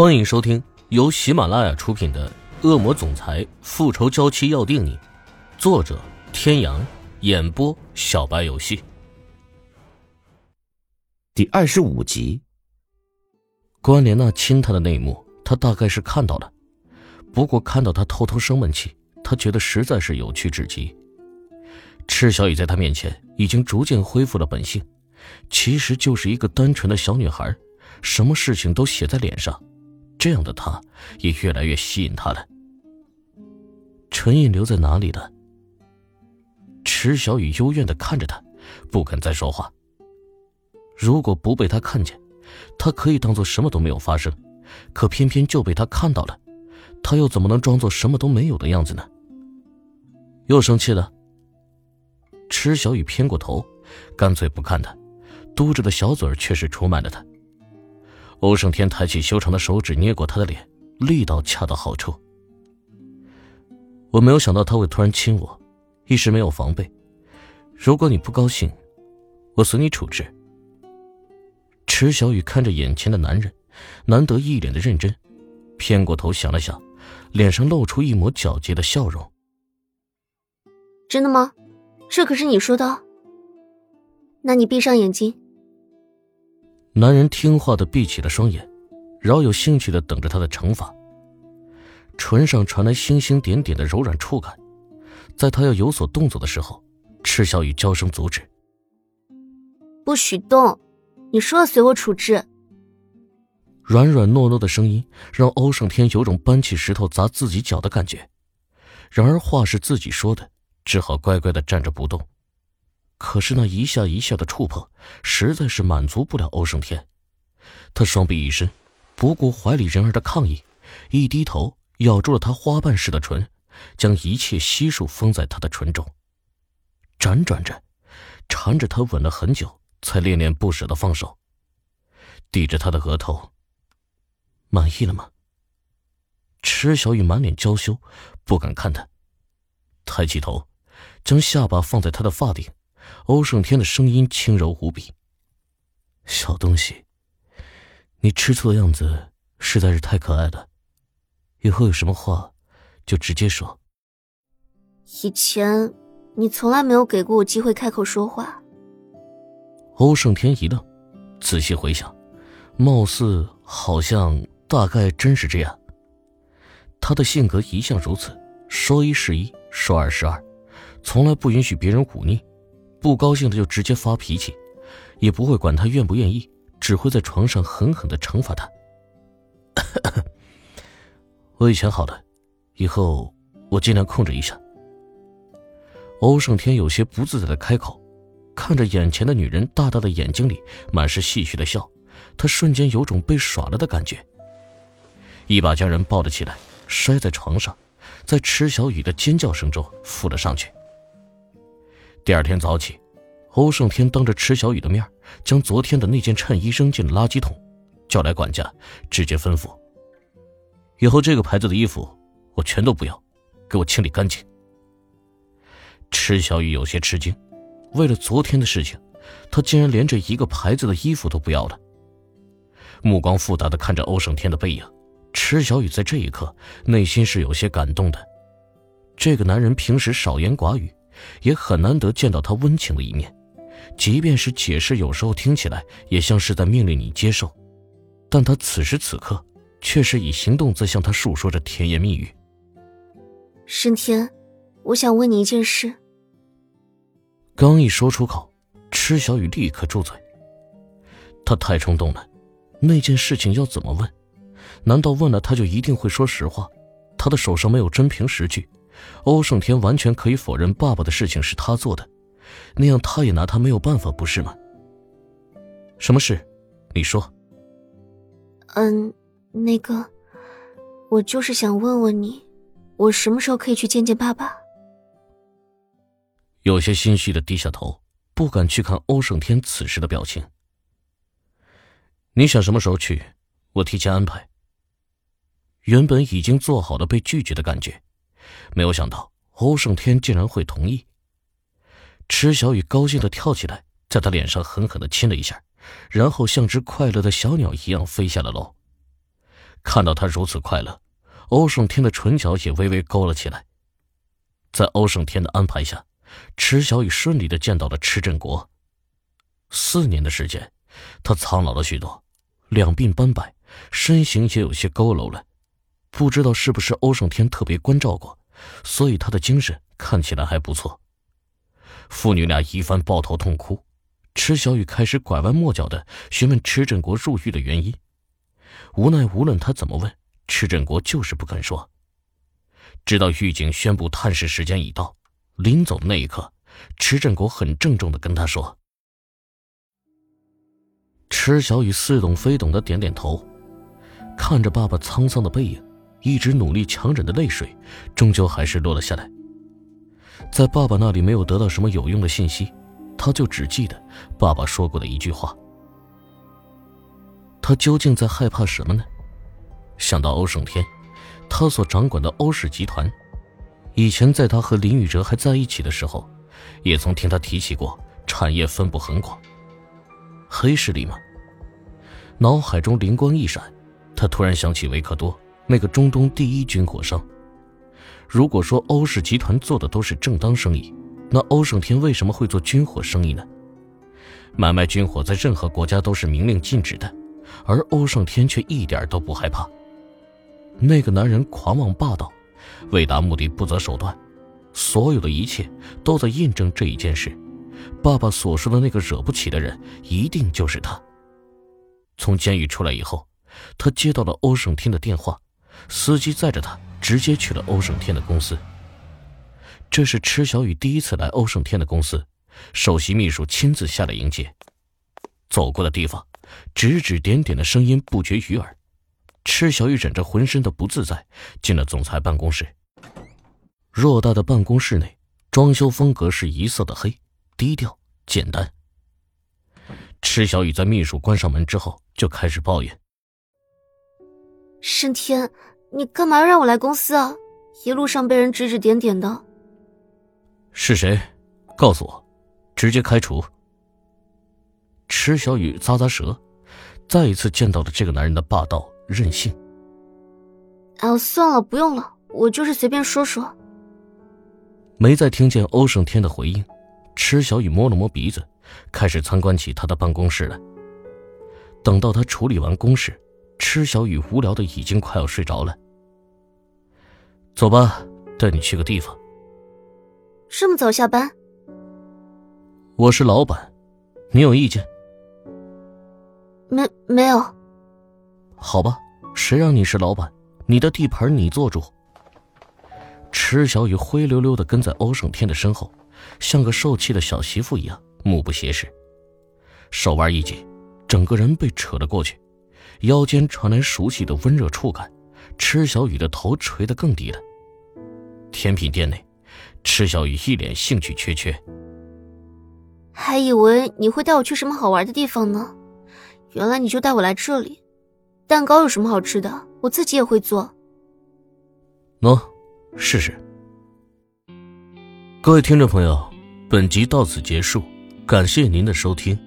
欢迎收听由喜马拉雅出品的《恶魔总裁复仇娇妻要定你》，作者：天阳，演播：小白游戏。第二十五集，关莲娜亲他的那一幕，他大概是看到了。不过看到他偷偷生闷气，他觉得实在是有趣至极。赤小雨在他面前已经逐渐恢复了本性，其实就是一个单纯的小女孩，什么事情都写在脸上。这样的他，也越来越吸引他了。唇印留在哪里了？池小雨幽怨的看着他，不肯再说话。如果不被他看见，他可以当做什么都没有发生，可偏偏就被他看到了，他又怎么能装作什么都没有的样子呢？又生气了？池小雨偏过头，干脆不看他，嘟着的小嘴却是出卖了他。欧胜天抬起修长的手指，捏过他的脸，力道恰到好处。我没有想到他会突然亲我，一时没有防备。如果你不高兴，我随你处置。池小雨看着眼前的男人，难得一脸的认真，偏过头想了想，脸上露出一抹皎洁的笑容。真的吗？这可是你说的。那你闭上眼睛。男人听话的闭起了双眼，饶有兴趣的等着他的惩罚。唇上传来星星点点的柔软触感，在他要有所动作的时候，赤小雨娇声阻止：“不许动！你说了随我处置。”软软糯糯的声音让欧胜天有种搬起石头砸自己脚的感觉，然而话是自己说的，只好乖乖的站着不动。可是那一下一下的触碰，实在是满足不了欧胜天。他双臂一伸，不顾怀里人儿的抗议，一低头咬住了她花瓣似的唇，将一切悉数封在她的唇中。辗转着，缠着她吻了很久，才恋恋不舍的放手，抵着她的额头。满意了吗？池小雨满脸娇羞，不敢看他，抬起头，将下巴放在他的发顶。欧胜天的声音轻柔无比。小东西，你吃醋的样子实在是太可爱了。以后有什么话，就直接说。以前你从来没有给过我机会开口说话。欧胜天一愣，仔细回想，貌似好像大概真是这样。他的性格一向如此，说一是一，说二是二，从来不允许别人忤逆。不高兴的就直接发脾气，也不会管他愿不愿意，只会在床上狠狠的惩罚他。我以前好了，以后我尽量控制一下。欧胜天有些不自在的开口，看着眼前的女人大大的眼睛里满是戏谑的笑，他瞬间有种被耍了的感觉，一把将人抱了起来，摔在床上，在池小雨的尖叫声中扶了上去。第二天早起，欧胜天当着池小雨的面，将昨天的那件衬衣扔进了垃圾桶，叫来管家，直接吩咐：以后这个牌子的衣服我全都不要，给我清理干净。池小雨有些吃惊，为了昨天的事情，他竟然连这一个牌子的衣服都不要了。目光复杂的看着欧胜天的背影，池小雨在这一刻内心是有些感动的。这个男人平时少言寡语。也很难得见到他温情的一面，即便是解释，有时候听起来也像是在命令你接受，但他此时此刻却是以行动在向他诉说着甜言蜜语。申天，我想问你一件事。刚一说出口，池小雨立刻住嘴。他太冲动了，那件事情要怎么问？难道问了他就一定会说实话？他的手上没有真凭实据。欧胜天完全可以否认爸爸的事情是他做的，那样他也拿他没有办法，不是吗？什么事？你说。嗯，那个，我就是想问问你，我什么时候可以去见见爸爸？有些心虚的低下头，不敢去看欧胜天此时的表情。你想什么时候去？我提前安排。原本已经做好了被拒绝的感觉。没有想到欧胜天竟然会同意。池小雨高兴的跳起来，在他脸上狠狠的亲了一下，然后像只快乐的小鸟一样飞下了楼。看到他如此快乐，欧胜天的唇角也微微勾了起来。在欧胜天的安排下，池小雨顺利的见到了池振国。四年的时间，他苍老了许多，两鬓斑白，身形也有些佝偻了。不知道是不是欧胜天特别关照过，所以他的精神看起来还不错。父女俩一番抱头痛哭，池小雨开始拐弯抹角的询问池振国入狱的原因。无奈无论他怎么问，池振国就是不肯说。直到狱警宣布探视时间已到，临走的那一刻，池振国很郑重的跟他说：“池小雨似懂非懂的点点头，看着爸爸沧桑的背影，一直努力强忍的泪水，终究还是落了下来。在爸爸那里没有得到什么有用的信息，他就只记得爸爸说过的一句话。他究竟在害怕什么呢？想到欧胜天，他所掌管的欧氏集团，以前在他和林宇哲还在一起的时候，也曾听他提起过产业分布很广。黑势力吗？脑海中灵光一闪，他突然想起维克多，那个中东第一军火商。如果说欧氏集团做的都是正当生意，那欧胜天为什么会做军火生意呢？买卖军火在任何国家都是明令禁止的，而欧胜天却一点都不害怕。那个男人狂妄霸道，为达目的不择手段，所有的一切都在印证这一件事。爸爸所说的那个惹不起的人，一定就是他。从监狱出来以后，他接到了欧胜天的电话，司机载着他直接去了欧胜天的公司。这是池小雨第一次来欧胜天的公司，首席秘书亲自下来迎接。走过的地方，指指点点的声音不绝于耳。池小雨忍着浑身的不自在，进了总裁办公室。偌大的办公室内，装修风格是一色的黑。低调简单。池小雨在秘书关上门之后就开始抱怨：“盛天，你干嘛要让我来公司啊？一路上被人指指点点的。”是谁？告诉我，直接开除。池小雨咂咂舌，再一次见到了这个男人的霸道任性。啊，算了，不用了，我就是随便说说。没再听见欧胜天的回应。池小雨摸了摸鼻子，开始参观起他的办公室来。等到他处理完公事，池小雨无聊的已经快要睡着了。走吧，带你去个地方。这么早下班？我是老板，你有意见？没没有。好吧，谁让你是老板？你的地盘你做主。池小雨灰溜溜的跟在欧胜天的身后。像个受气的小媳妇一样，目不斜视，手腕一紧，整个人被扯了过去，腰间传来熟悉的温热触感，池小雨的头垂得更低了。甜品店内，池小雨一脸兴趣缺缺，还以为你会带我去什么好玩的地方呢，原来你就带我来这里。蛋糕有什么好吃的？我自己也会做。喏，试试。各位听众朋友，本集到此结束，感谢您的收听。